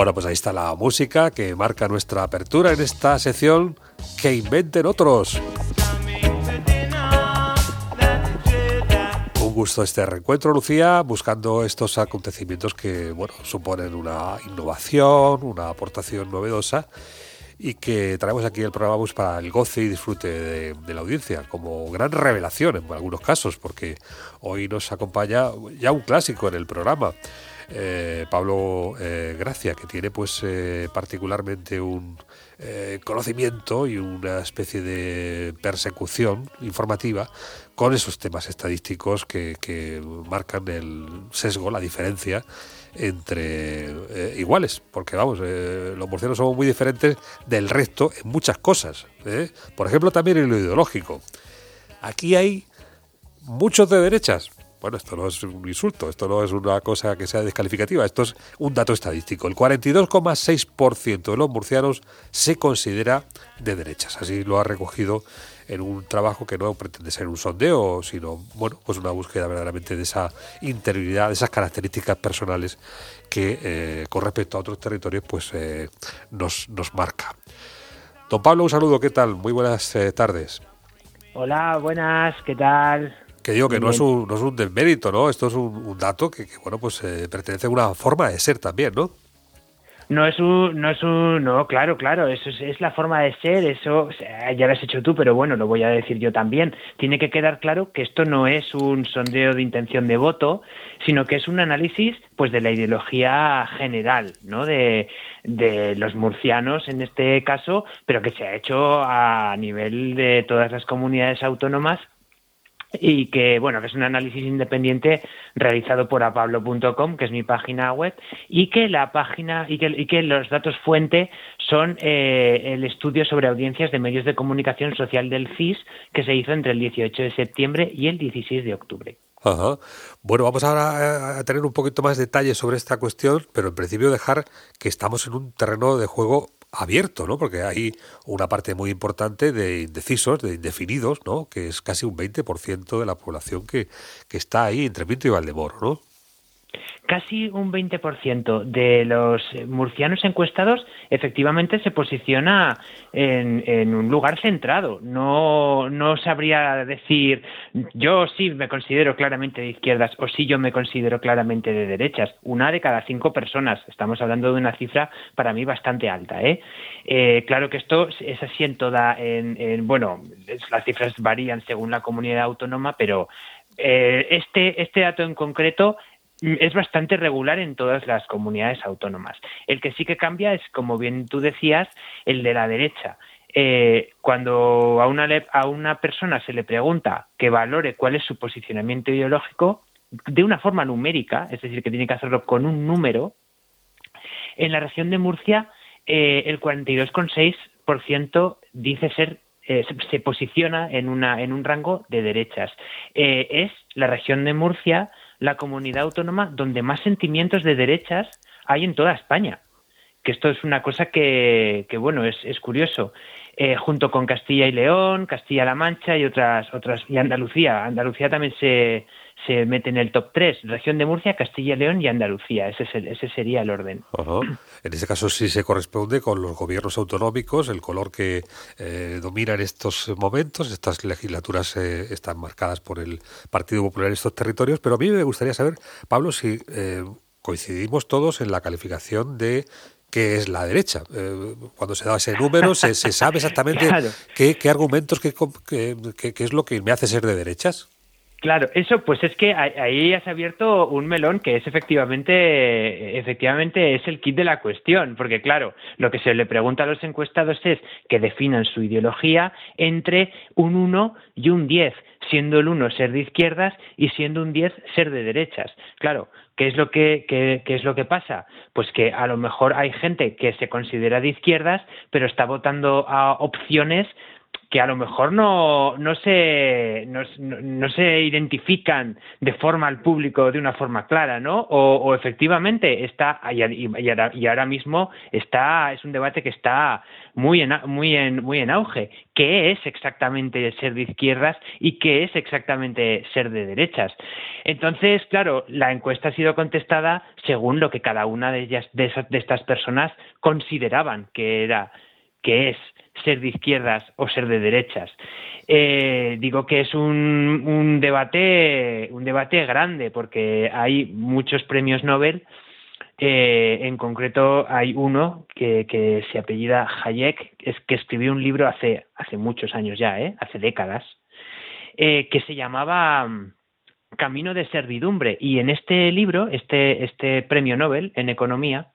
Bueno, pues ahí está la música que marca nuestra apertura en esta sección que inventen otros. Gusto este reencuentro, Lucía, buscando estos acontecimientos que bueno, suponen una innovación, una aportación novedosa y que traemos aquí el programa pues, para el goce y disfrute de, la audiencia, como gran revelación en algunos casos, porque hoy nos acompaña ya un clásico en el programa. Eh, Pablo eh, Gracia, que tiene pues eh, particularmente un conocimiento y una especie de persecución informativa con esos temas estadísticos que, marcan el sesgo, la diferencia entre iguales, porque vamos, los murcianos somos muy diferentes del resto en muchas cosas. Por ejemplo, también en lo ideológico. Aquí hay muchos de derechas, bueno, esto no es un insulto, esto no es una cosa que sea descalificativa, esto es un dato estadístico. El 42,6% de los murcianos se considera de derechas. Así lo ha recogido en un trabajo que no pretende ser un sondeo, sino bueno, pues una búsqueda verdaderamente de esa interioridad, de esas características personales que eh, con respecto a otros territorios pues eh, nos, nos marca. Don Pablo, un saludo, ¿qué tal? Muy buenas eh, tardes. Hola, buenas, ¿qué tal? Que digo que no es, un, no es un desmérito, ¿no? Esto es un, dato que, bueno, pues eh, pertenece a una forma de ser también, ¿no? No es un, no es un, no, claro, claro, eso es, la forma de ser, eso ya lo has hecho tú, pero bueno, lo voy a decir yo también. Tiene que quedar claro que esto no es un sondeo de intención de voto, sino que es un análisis, pues, de la ideología general, ¿no? De, de los murcianos en este caso, pero que se ha hecho a nivel de todas las comunidades autónomas y que bueno que es un análisis independiente realizado por apablo.com que es mi página web y que la página y que, y que los datos fuente son eh, el estudio sobre audiencias de medios de comunicación social del CIS que se hizo entre el 18 de septiembre y el 16 de octubre. Ajá. Bueno, vamos ahora a tener un poquito más detalles sobre esta cuestión, pero en principio dejar que estamos en un terreno de juego abierto, ¿no? Porque hay una parte muy importante de indecisos, de indefinidos, ¿no? Que es casi un 20% de la población que, que está ahí entre Pinto y Valdemoro, ¿no? Casi un 20% de los murcianos encuestados efectivamente se posiciona en, un lugar centrado. No, no sabría decir yo sí me considero claramente de izquierdas o sí yo me considero claramente de derechas. Una de cada cinco personas. Estamos hablando de una cifra para mí bastante alta. ¿eh? eh claro que esto es así en toda. En, bueno, las cifras varían según la comunidad autónoma, pero eh, este, este dato en concreto es bastante regular en todas las comunidades autónomas. El que sí que cambia es, como bien tú decías, el de la derecha. Eh, cuando a una, a una persona se le pregunta que valore cuál es su posicionamiento ideológico, de una forma numérica, es decir, que tiene que hacerlo con un número, en la región de Murcia eh, el 42,6% dice ser eh, se, posiciona en, una, en un rango de derechas. es la región de Murcia la comunidad autónoma donde más sentimientos de derechas hay en toda España. Que esto es una cosa que, bueno, es, es curioso. Eh, junto con Castilla y León, Castilla-La Mancha y otras, otras, y Andalucía. Andalucía también se, se mete en el top 3. Región de Murcia, Castilla y León y Andalucía. Ese, es ese sería el orden. En este caso sí se corresponde con los gobiernos autonómicos, el color que eh, domina en estos momentos. Estas legislaturas eh, están marcadas por el Partido Popular en estos territorios. Pero a mí me gustaría saber, Pablo, si eh, coincidimos todos en la calificación de qué es la derecha. cuando se da ese número, se, sabe exactamente qué, argumentos, qué, qué es lo que me hace ser de derechas. Claro, eso pues es que ahí has abierto un melón que es efectivamente, efectivamente es el kit de la cuestión, porque claro, lo que se le pregunta a los encuestados es que definan su ideología entre un 1 y un 10, siendo el 1 ser de izquierdas y siendo un 10 ser de derechas. Claro, ¿qué es lo que, qué, qué es lo que pasa? Pues que a lo mejor hay gente que se considera de izquierdas, pero está votando a opciones que a lo mejor no, no, se, no, se identifican de forma al público de una forma clara, ¿no? O, efectivamente está, y, y, ahora, mismo está, es un debate que está muy en, muy en, muy en auge. ¿Qué es exactamente ser de izquierdas y qué es exactamente ser de derechas? Entonces, claro, la encuesta ha sido contestada según lo que cada una de ellas, de, de estas personas consideraban que era, que es ser de izquierdas o ser de derechas. Eh, digo que es un, debate un debate grande porque hay muchos premios Nobel eh, en concreto hay uno que, se apellida Hayek es que escribió un libro hace muchos años ya ¿eh? hace décadas que se llamaba mm, Camino de servidumbre y en este libro este este premio Nobel en economía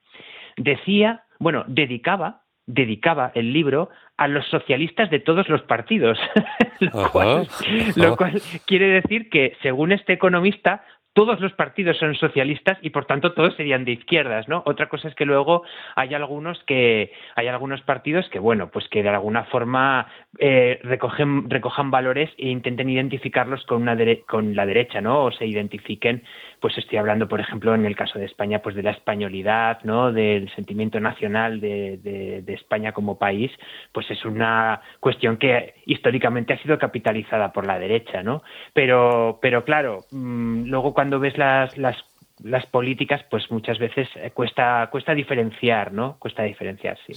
decía bueno dedicaba dedicaba el libro a los socialistas de todos los partidos, lo, cual, lo, cual, quiere decir que, según este economista, todos los partidos son socialistas y por tanto todos serían de izquierdas, ¿no? Otra cosa es que luego hay algunos que hay algunos partidos que bueno, pues que de alguna forma eh, recogen recojan valores e intenten identificarlos con una con la derecha, ¿no? O se identifiquen, pues estoy hablando, por ejemplo, en el caso de España, pues de la españolidad, ¿no? Del sentimiento nacional de, España como país, pues es una cuestión que históricamente ha sido capitalizada por la derecha, ¿no? Pero pero claro, mm, luego cuando cuando ves las, las, las políticas, pues muchas veces eh, cuesta, cuesta diferenciar, ¿no? Cuesta diferenciar, sí.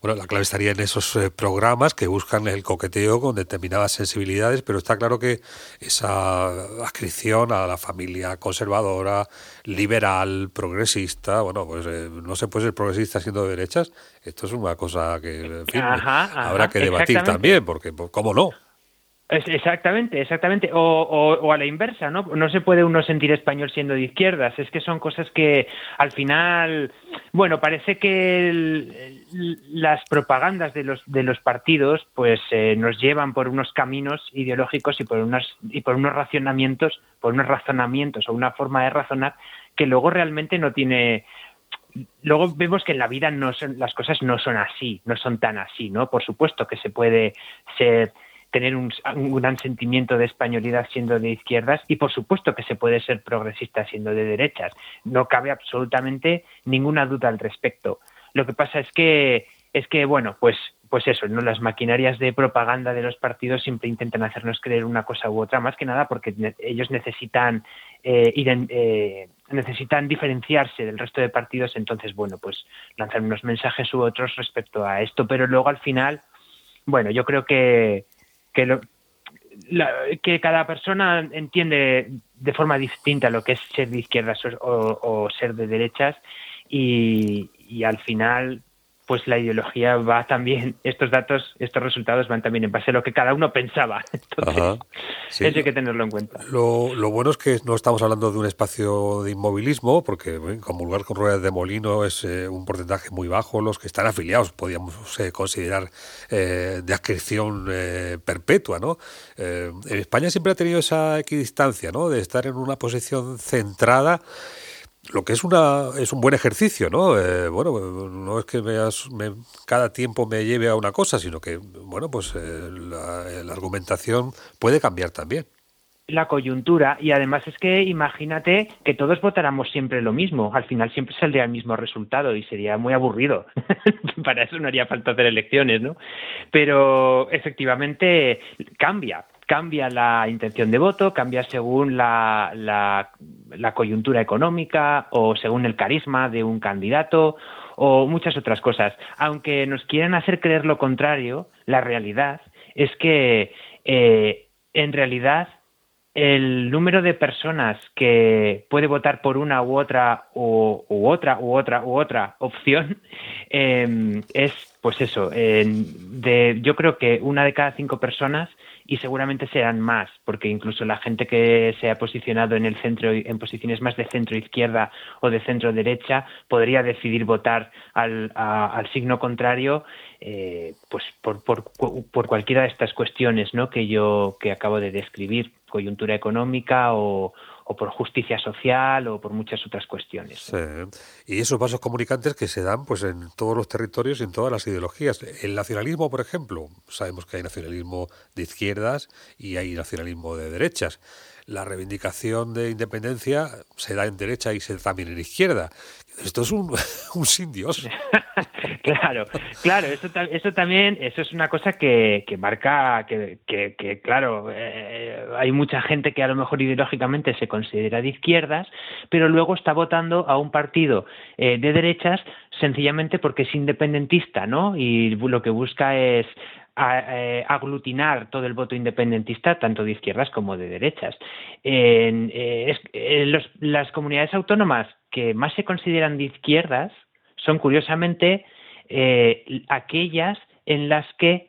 Bueno, la clave estaría en esos eh, programas que buscan el coqueteo con determinadas sensibilidades, pero está claro que esa adscripción a la familia conservadora, liberal, progresista, bueno, pues eh, no se puede ser progresista siendo de derechas. Esto es una cosa que, habrá que debatir también, porque, pues, ¿cómo no? Exactamente, exactamente. O, a la inversa, ¿no? No se puede uno sentir español siendo de izquierdas. Es que son cosas que al final, bueno, parece que las propagandas de los de los partidos, pues eh, nos llevan por unos caminos ideológicos y por unas y por unos racionamientos, por unos razonamientos o una forma de razonar que luego realmente no tiene luego vemos que en la vida no son, las cosas no son así, no son tan así, ¿no? Por supuesto que se puede ser tener un, gran sentimiento de españolidad siendo de izquierdas y por supuesto que se puede ser progresista siendo de derechas. No cabe absolutamente ninguna duda al respecto. Lo que pasa es que es que bueno, pues pues eso, ¿no? Las maquinarias de propaganda de los partidos siempre intentan hacernos creer una cosa u otra, más que nada porque ellos necesitan eh, eh, necesitan diferenciarse del resto de partidos, entonces bueno, pues lanzar unos mensajes u otros respecto a esto, pero luego al final, bueno, yo creo que que, que cada persona entiende de forma distinta lo que es ser de izquierdas o, ser de derechas y, y al final pues la ideología va también, estos datos, estos resultados van también en base a lo que cada uno pensaba. Entonces, eso hay que tenerlo en cuenta. Lo, lo, bueno es que no estamos hablando de un espacio de inmovilismo, porque como lugar con ruedas de molino es eh, un porcentaje muy bajo. Los que están afiliados podríamos eh, considerar eh, de adscripción perpetua. ¿no? en España siempre ha tenido esa equidistancia ¿no? de estar en una posición centrada lo que es una es un buen ejercicio, ¿no? Eh, bueno, no es que me, cada tiempo me lleve a una cosa, sino que, bueno, pues eh, la, argumentación puede cambiar también. La coyuntura, y además es que imagínate que todos votáramos siempre lo mismo, al final siempre saldría el mismo resultado y sería muy aburrido. Para eso no haría falta hacer elecciones, ¿no? Pero efectivamente cambia, cambia la intención de voto, cambia según la, la, coyuntura económica o según el carisma de un candidato o muchas otras cosas. Aunque nos quieran hacer creer lo contrario, la realidad es que eh, en realidad el número de personas que puede votar por una u otra u, otra u otra u otra opción eh, es pues eso de yo creo que una de cada cinco personas y seguramente serán más, porque incluso la gente que se ha posicionado en el centro, en posiciones más de centro izquierda o de centro derecha, podría decidir votar al, al signo contrario, eh, pues por, por, por, cualquiera de estas cuestiones, ¿no? Que yo que acabo de describir, coyuntura económica o, o por justicia social o por muchas otras cuestiones. Y esos vasos comunicantes que se dan pues en todos los territorios y en todas las ideologías. El nacionalismo, por ejemplo, sabemos que hay nacionalismo de izquierdas y hay nacionalismo de derechas. La reivindicación de independencia se da en derecha y se da también en izquierda. Esto es un, un sin Dios. claro, claro, eso, eso también, eso es una cosa que, marca, que, que, claro, eh, hay mucha gente que a lo mejor ideológicamente se considera de izquierdas, pero luego está votando a un partido eh, de derechas sencillamente porque es independentista, ¿no? Y lo que busca es eh, aglutinar todo el voto independentista, tanto de izquierdas como de derechas. En, las comunidades autónomas que más se consideran de izquierdas son curiosamente eh, aquellas en las que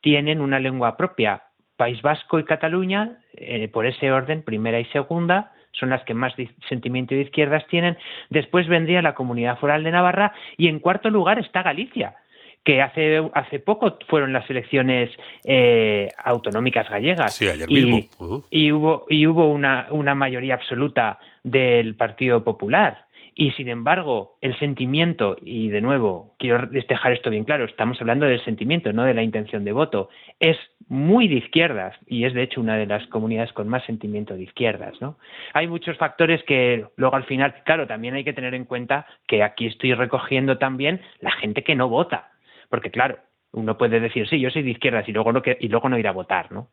tienen una lengua propia. País Vasco y Cataluña, eh, por ese orden, primera y segunda, son las que más sentimiento de izquierdas tienen. Después vendría la Comunidad Foral de Navarra y en cuarto lugar está Galicia, que hace, hace poco fueron las elecciones eh, autonómicas gallegas. Sí, ayer mismo. Y, hubo, y hubo una, una mayoría absoluta del Partido Popular. Y sin embargo, el sentimiento, y de nuevo, quiero dejar esto bien claro, estamos hablando del sentimiento, no de la intención de voto, es muy de izquierdas y es de hecho una de las comunidades con más sentimiento de izquierdas. ¿no? Hay muchos factores que luego al final, claro, también hay que tener en cuenta que aquí estoy recogiendo también la gente que no vota, porque claro, uno puede decir, sí, yo soy de izquierdas y luego no, y luego no ir a votar, ¿no?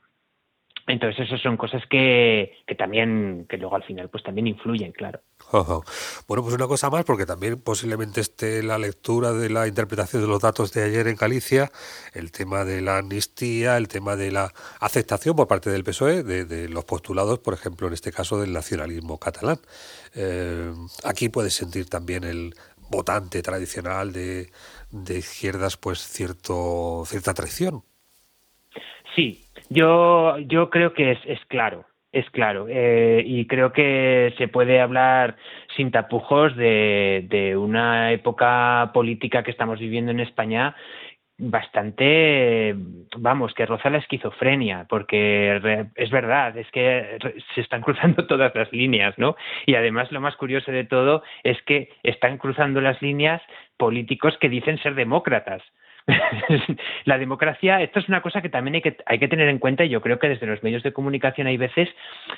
Entonces, esas son cosas que, que también, que luego al final, pues también influyen, claro. Bueno, pues una cosa más, porque también posiblemente esté la lectura de la interpretación de los datos de ayer en Galicia, el tema de la amnistía, el tema de la aceptación por parte del PSOE de, los postulados, por ejemplo, en este caso del nacionalismo catalán. Eh, aquí puedes sentir también el votante tradicional de, de izquierdas, pues cierto, cierta traición. Sí, yo, yo creo que es, es claro, es claro. Eh, y creo que se puede hablar sin tapujos de, de una época política que estamos viviendo en España bastante, vamos, que roza la esquizofrenia, porque es verdad, es que se están cruzando todas las líneas, ¿no? Y además lo más curioso de todo es que están cruzando las líneas políticos que dicen ser demócratas. la democracia, esto es una cosa que también hay que, hay que tener en cuenta y yo creo que desde los medios de comunicación hay veces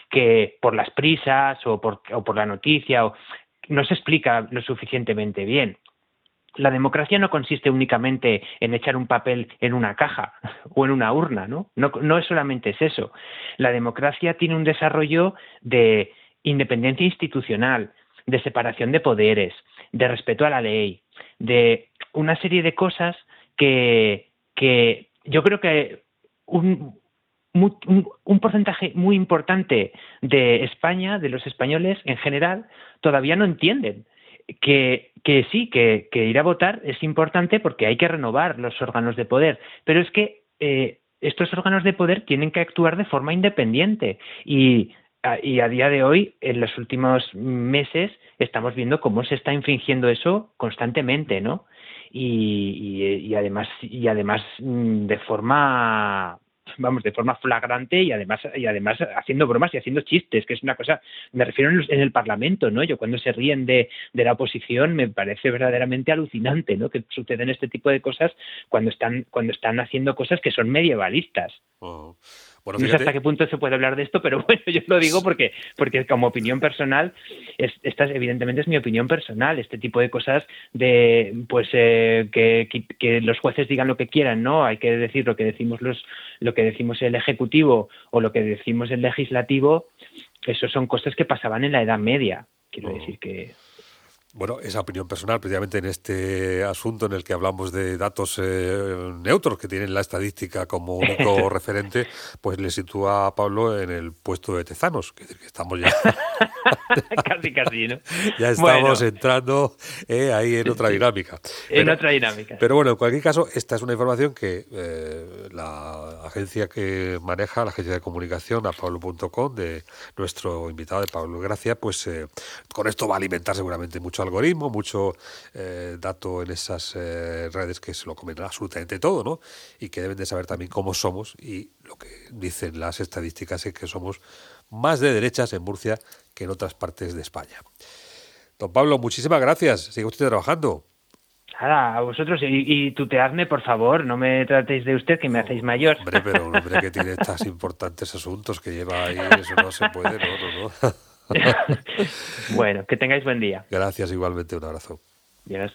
que por las prisas o por, o por la noticia o, no se explica lo suficientemente bien. La democracia no consiste únicamente en echar un papel en una caja o en una urna, ¿no? No, es solamente es eso. La democracia tiene un desarrollo de independencia institucional, de separación de poderes, de respeto a la ley, de una serie de cosas que, que yo creo que un, un, porcentaje muy importante de España, de los españoles en general, todavía no entienden que, que sí, que, que, ir a votar es importante porque hay que renovar los órganos de poder, pero es que eh, estos órganos de poder tienen que actuar de forma independiente y y a día de hoy, en los últimos meses, estamos viendo cómo se está infringiendo eso constantemente, ¿no? y, además y además mm, de forma vamos de forma flagrante y además y además haciendo bromas y haciendo chistes que es una cosa me refiero en, el Parlamento no yo cuando se ríen de, de, la oposición me parece verdaderamente alucinante no que suceden este tipo de cosas cuando están cuando están haciendo cosas que son medievalistas. Oh no sé hasta qué punto se puede hablar de esto, pero bueno, yo lo digo porque, porque como opinión personal, es, esta evidentemente es mi opinión personal, este tipo de cosas de pues eh, que, que, los jueces digan lo que quieran, ¿no? Hay que decir lo que decimos los, lo que decimos el ejecutivo o lo que decimos el legislativo, eso son cosas que pasaban en la Edad Media. Quiero oh. decir que bueno, esa opinión personal, precisamente en este asunto en el que hablamos de datos eh, neutros que tienen la estadística como único referente, pues le sitúa a Pablo en el puesto de Tezanos, que, que estamos ya. casi, casi, ¿no? Ya estamos entrando eh, ahí en otra dinámica. en otra dinámica. Pero bueno, en cualquier caso, esta es una información que eh, la agencia que maneja, la agencia de comunicación, a pablo.com, de nuestro invitado de Pablo Gracia, pues con esto va a alimentar seguramente mucho algoritmo, mucho eh, dato en esas eh, redes que se lo comen absolutamente todo, ¿no? Y que deben de saber también cómo somos y lo que dicen las estadísticas es que somos más de derechas en Murcia que en otras partes de España. Don Pablo, muchísimas gracias. Sigue usted trabajando. Nada, a vosotros. Y, y, tuteadme, por favor. No me tratéis de usted, que me hacéis mayor. Hombre, pero un hombre que tiene estas importantes asuntos que lleva ahí, eso no se puede, no, no, no. bueno, que tengáis buen día. Gracias, igualmente. Un abrazo. Yes.